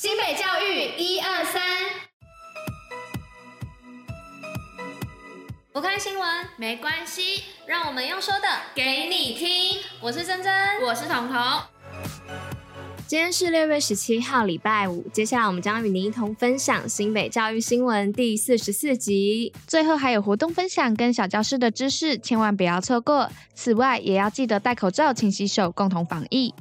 新北教育一二三，不看新闻没关系，让我们用说的给你听。我是珍珍，我是彤彤。今天是六月十七号，礼拜五。接下来我们将与您一同分享新北教育新闻第四十四集。最后还有活动分享跟小教室的知识，千万不要错过。此外，也要记得戴口罩，勤洗手，共同防疫。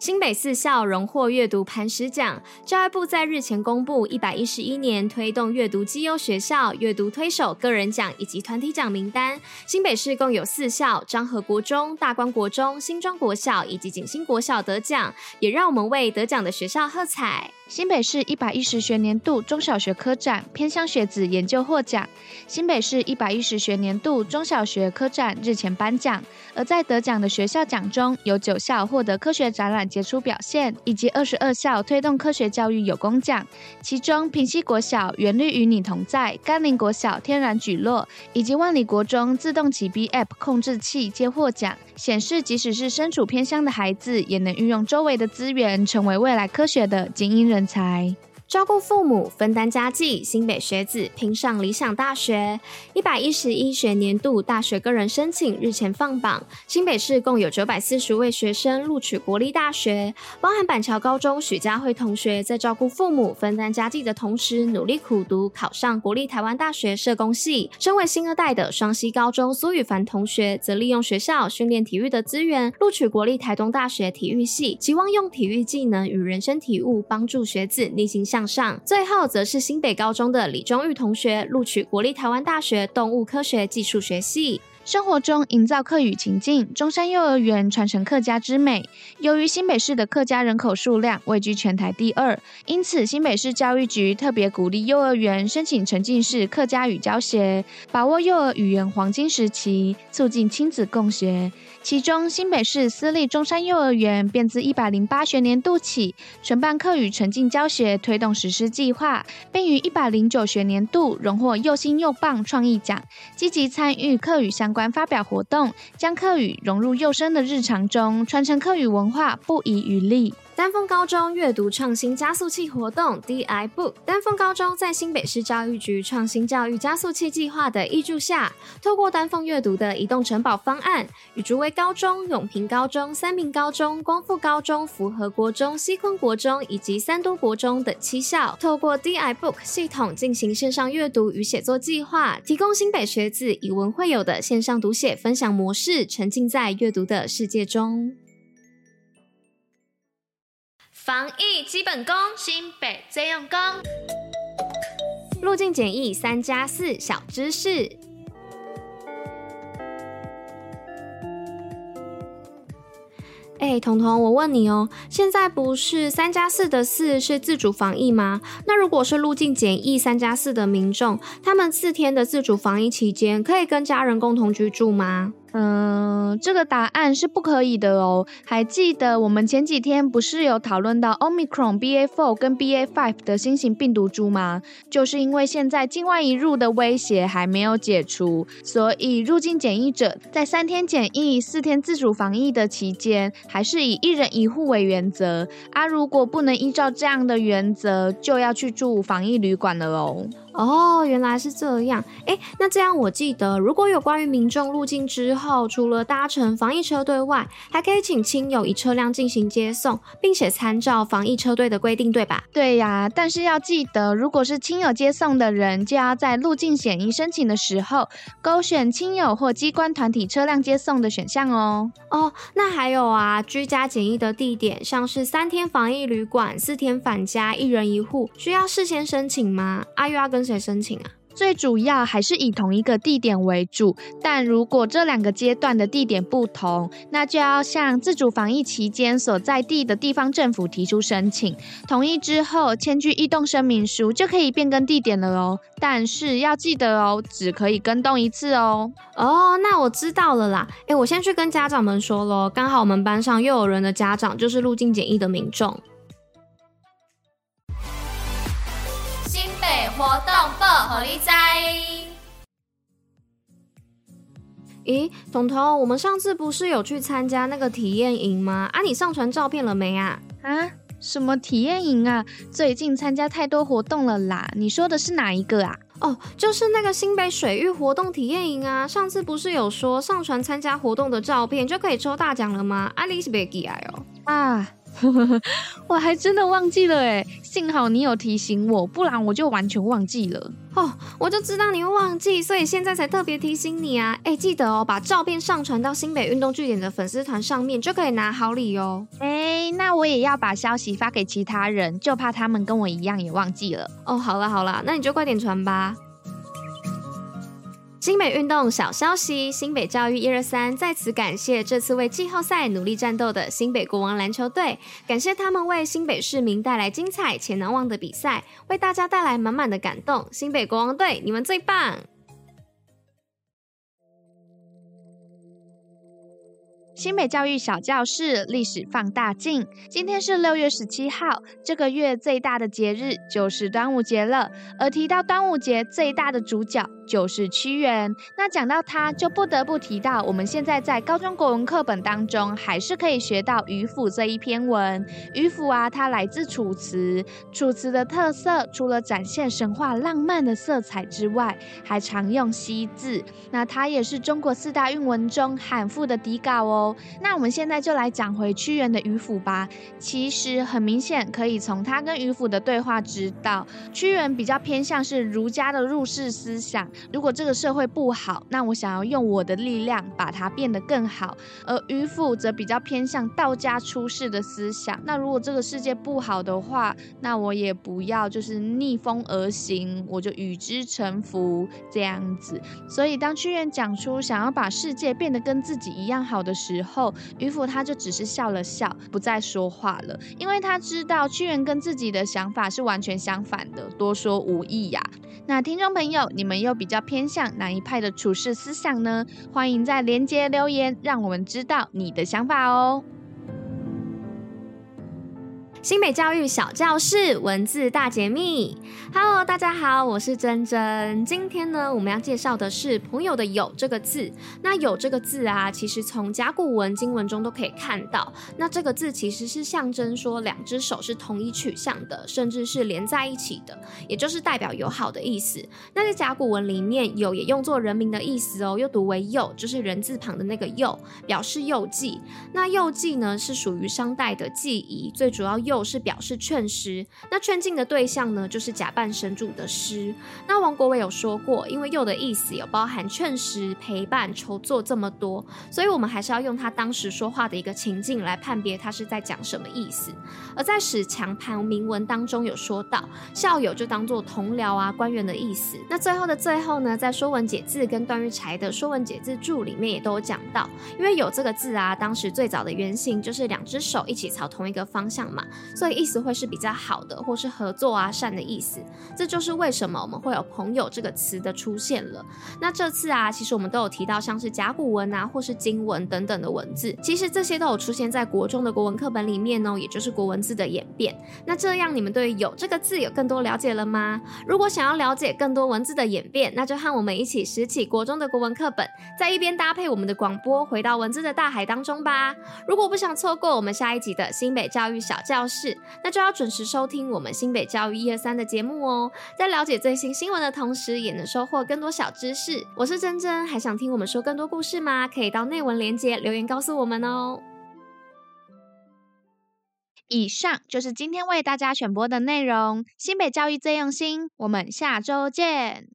新北四校荣获阅读磐石奖。教育部在日前公布一百一十一年推动阅读绩优学校阅读推手个人奖以及团体奖名单。新北市共有四校：漳河国中、大观国中、新庄国小以及景星国小得奖，也让我们为得奖的学校喝彩。新北市一百一十学年度中小学科展偏乡学子研究获奖。新北市一百一十学年度中小学科展日前颁奖，而在得奖的学校奖中，有九校获得科学展览杰出表现，以及二十二校推动科学教育有功奖。其中，平溪国小“原绿与你同在”、甘霖国小“天然举落”以及万里国中自动启闭 App 控制器皆获奖，显示即使是身处偏乡的孩子，也能运用周围的资源，成为未来科学的精英人才。照顾父母，分担家计，新北学子拼上理想大学。一百一十一学年度大学个人申请日前放榜，新北市共有九百四十位学生录取国立大学，包含板桥高中许家慧同学在照顾父母、分担家计的同时，努力苦读，考上国立台湾大学社工系。身为新二代的双溪高中苏雨凡同学，则利用学校训练体育的资源，录取国立台东大学体育系，期望用体育技能与人生体悟，帮助学子逆行向上，最后则是新北高中的李忠玉同学录取国立台湾大学动物科学技术学系。生活中营造客语情境，中山幼儿园传承客家之美。由于新北市的客家人口数量位居全台第二，因此新北市教育局特别鼓励幼儿园申请沉浸式客家语教学，把握幼儿语言黄金时期，促进亲子共学。其中，新北市私立中山幼儿园便自一百零八学年度起，承办课语沉浸教学推动实施计划，并于一百零九学年度荣获又新又棒创意奖，积极参与课语相关。发表活动，将课语融入幼生的日常中，传承课语文化，不遗余力。丹凤高中阅读创新加速器活动 DI Book，丹凤高中在新北市教育局创新教育加速器计划的挹注下，透过丹凤阅读的移动城堡方案，与竹围高中、永平高中、三民高中、光复高中、福和国中、西昆国中以及三都国中等七校，透过 DI Book 系统进行线上阅读与写作计划，提供新北学子以文会友的线上读写分享模式，沉浸在阅读的世界中。防疫基本功，新北最用功。入境检疫三加四小知识。哎、彤彤，我问你哦，现在不是三加四的四是自主防疫吗？那如果是入境检疫三加四的民众，他们四天的自主防疫期间，可以跟家人共同居住吗？嗯，这个答案是不可以的哦。还记得我们前几天不是有讨论到 Omicron BA.4 跟 BA.5 的新型病毒株吗？就是因为现在境外移入的威胁还没有解除，所以入境检疫者在三天检疫、四天自主防疫的期间，还是以一人一户为原则。啊，如果不能依照这样的原则，就要去住防疫旅馆了哦。哦，原来是这样。哎，那这样我记得，如果有关于民众入境之后，除了搭乘防疫车队外，还可以请亲友以车辆进行接送，并且参照防疫车队的规定，对吧？对呀，但是要记得，如果是亲友接送的人，就要在入境检疫申请的时候，勾选亲友或机关团体车辆接送的选项哦。哦，那还有啊，居家检疫的地点，像是三天防疫旅馆、四天返家，一人一户，需要事先申请吗？阿玉要跟跟谁申请啊？最主要还是以同一个地点为主，但如果这两个阶段的地点不同，那就要向自主防疫期间所在地的地方政府提出申请，同意之后签具异动声明书，就可以变更地点了哦。但是要记得哦，只可以更动一次哦。哦，那我知道了啦。诶，我先去跟家长们说咯，刚好我们班上又有人的家长就是入境检疫的民众。活动报虎哩知，咦，彤彤，我们上次不是有去参加那个体验营吗？啊，你上传照片了没啊？啊，什么体验营啊？最近参加太多活动了啦。你说的是哪一个啊？哦，就是那个新北水域活动体验营啊。上次不是有说上传参加活动的照片就可以抽大奖了吗？啊，你是没记来哦。啊。我还真的忘记了哎，幸好你有提醒我，不然我就完全忘记了。哦，我就知道你会忘记，所以现在才特别提醒你啊。哎，记得哦，把照片上传到新北运动据点的粉丝团上面，就可以拿好礼哦。哎，那我也要把消息发给其他人，就怕他们跟我一样也忘记了。哦，好了好了，那你就快点传吧。新北运动小消息：新北教育一二三再次感谢这次为季后赛努力战斗的新北国王篮球队，感谢他们为新北市民带来精彩且难忘的比赛，为大家带来满满的感动。新北国王队，你们最棒！新北教育小教室历史放大镜，今天是六月十七号，这个月最大的节日就是端午节了。而提到端午节最大的主角就是屈原，那讲到他就不得不提到我们现在在高中国文课本当中还是可以学到《渔父》这一篇文。《渔父》啊，它来自《楚辞》，《楚辞》的特色除了展现神话浪漫的色彩之外，还常用西字。那它也是中国四大韵文中罕赋的底稿哦。那我们现在就来讲回屈原的渔父吧。其实很明显，可以从他跟渔父的对话知道，屈原比较偏向是儒家的入世思想。如果这个社会不好，那我想要用我的力量把它变得更好。而渔父则比较偏向道家出世的思想。那如果这个世界不好的话，那我也不要就是逆风而行，我就与之臣服这样子。所以当屈原讲出想要把世界变得跟自己一样好的时候，后，渔夫他就只是笑了笑，不再说话了，因为他知道屈原跟自己的想法是完全相反的，多说无益呀。那听众朋友，你们又比较偏向哪一派的处事思想呢？欢迎在连接留言，让我们知道你的想法哦。新北教育小教室文字大解密，Hello，大家好，我是珍珍。今天呢，我们要介绍的是“朋友”的“友”这个字。那“友”这个字啊，其实从甲骨文、经文中都可以看到。那这个字其实是象征说两只手是同一取向的，甚至是连在一起的，也就是代表友好的意思。那在甲骨文里面，“友”也用作人名的意思哦，又读为“右”，就是人字旁的那个“右”，表示幼季。那幼季呢，是属于商代的祭仪，最主要用。又是表示劝师，那劝进的对象呢，就是假扮神主的师。那王国维有说过，因为又的意思有包含劝师、陪伴、筹作这么多，所以我们还是要用他当时说话的一个情境来判别他是在讲什么意思。而在史强盘铭文当中有说到，校友就当做同僚啊、官员的意思。那最后的最后呢，在《说文解字》跟段玉裁的《说文解字注》里面也都有讲到，因为有这个字啊，当时最早的原型就是两只手一起朝同一个方向嘛。所以意思会是比较好的，或是合作啊、善的意思。这就是为什么我们会有“朋友”这个词的出现了。那这次啊，其实我们都有提到，像是甲骨文啊，或是经文等等的文字，其实这些都有出现在国中的国文课本里面哦，也就是国文字的演变。那这样你们对有“”这个字有更多了解了吗？如果想要了解更多文字的演变，那就和我们一起拾起国中的国文课本，在一边搭配我们的广播，回到文字的大海当中吧。如果不想错过我们下一集的新北教育小教是，那就要准时收听我们新北教育一二三的节目哦，在了解最新新闻的同时，也能收获更多小知识。我是珍珍，还想听我们说更多故事吗？可以到内文连接留言告诉我们哦。以上就是今天为大家选播的内容，新北教育最用心，我们下周见。